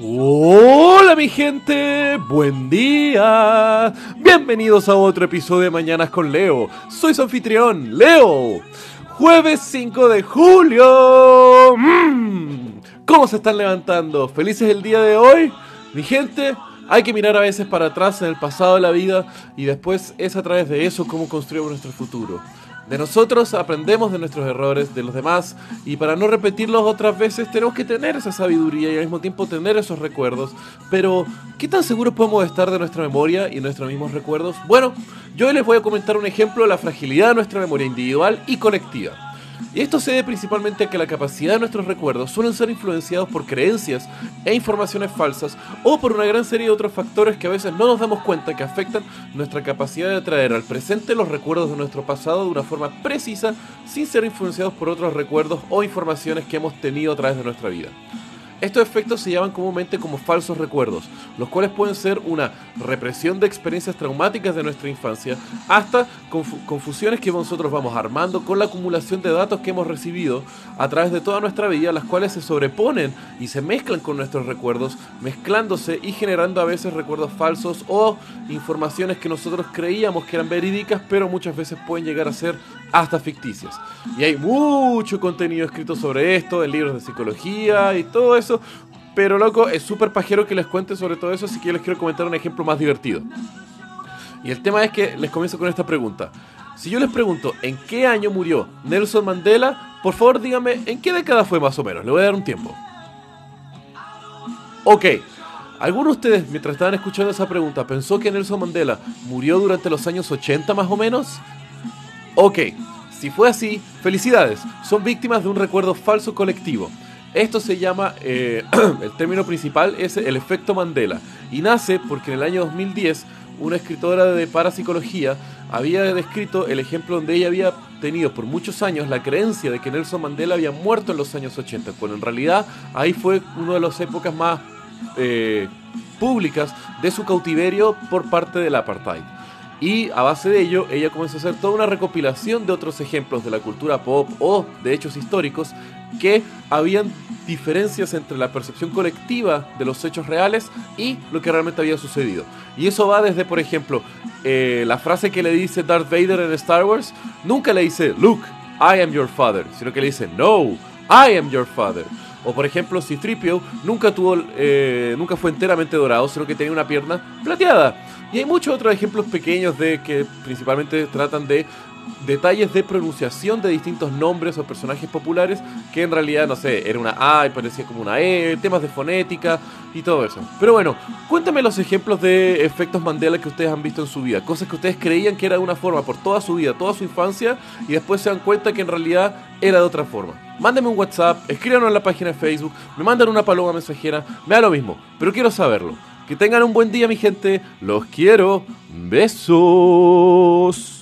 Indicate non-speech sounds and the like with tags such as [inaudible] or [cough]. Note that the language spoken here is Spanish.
Hola mi gente, buen día. Bienvenidos a otro episodio de Mañanas con Leo. Soy su anfitrión, Leo. Jueves 5 de julio. Mm. ¿Cómo se están levantando? ¿Felices el día de hoy? Mi gente, hay que mirar a veces para atrás en el pasado de la vida y después es a través de eso cómo construimos nuestro futuro. De nosotros aprendemos de nuestros errores, de los demás, y para no repetirlos otras veces tenemos que tener esa sabiduría y al mismo tiempo tener esos recuerdos. Pero, ¿qué tan seguros podemos estar de nuestra memoria y nuestros mismos recuerdos? Bueno, yo hoy les voy a comentar un ejemplo de la fragilidad de nuestra memoria individual y colectiva. Y esto se debe principalmente a que la capacidad de nuestros recuerdos suelen ser influenciados por creencias e informaciones falsas o por una gran serie de otros factores que a veces no nos damos cuenta que afectan nuestra capacidad de traer al presente los recuerdos de nuestro pasado de una forma precisa sin ser influenciados por otros recuerdos o informaciones que hemos tenido a través de nuestra vida. Estos efectos se llaman comúnmente como falsos recuerdos, los cuales pueden ser una represión de experiencias traumáticas de nuestra infancia, hasta confusiones que nosotros vamos armando con la acumulación de datos que hemos recibido a través de toda nuestra vida, las cuales se sobreponen y se mezclan con nuestros recuerdos, mezclándose y generando a veces recuerdos falsos o informaciones que nosotros creíamos que eran verídicas, pero muchas veces pueden llegar a ser hasta ficticias. Y hay mucho contenido escrito sobre esto en libros de psicología y todo eso. Pero loco, es súper pajero que les cuente sobre todo eso, así que yo les quiero comentar un ejemplo más divertido. Y el tema es que les comienzo con esta pregunta. Si yo les pregunto, ¿en qué año murió Nelson Mandela? Por favor díganme, ¿en qué década fue más o menos? Le voy a dar un tiempo. Ok, ¿alguno de ustedes, mientras estaban escuchando esa pregunta, pensó que Nelson Mandela murió durante los años 80 más o menos? Ok, si fue así, felicidades, son víctimas de un recuerdo falso colectivo. Esto se llama, eh, [clears throat] el término principal es el efecto Mandela y nace porque en el año 2010 una escritora de parapsicología había descrito el ejemplo donde ella había tenido por muchos años la creencia de que Nelson Mandela había muerto en los años 80, cuando en realidad ahí fue una de las épocas más eh, públicas de su cautiverio por parte del apartheid. Y a base de ello, ella comenzó a hacer toda una recopilación de otros ejemplos de la cultura pop o de hechos históricos que habían diferencias entre la percepción colectiva de los hechos reales y lo que realmente había sucedido. Y eso va desde, por ejemplo, eh, la frase que le dice Darth Vader en Star Wars, nunca le dice, Luke, I am your father, sino que le dice, no, I am your father. O por ejemplo, si Tripio nunca tuvo, eh, nunca fue enteramente dorado, sino que tenía una pierna plateada. Y hay muchos otros ejemplos pequeños de que principalmente tratan de detalles de pronunciación de distintos nombres o personajes populares que en realidad, no sé, era una A y parecía como una E, temas de fonética y todo eso. Pero bueno, cuéntame los ejemplos de efectos Mandela que ustedes han visto en su vida, cosas que ustedes creían que era de una forma por toda su vida, toda su infancia y después se dan cuenta que en realidad era de otra forma. Mándenme un WhatsApp, escríbanos en la página de Facebook, me mandan una paloma mensajera, me da lo mismo, pero quiero saberlo. Que tengan un buen día, mi gente. Los quiero. Besos.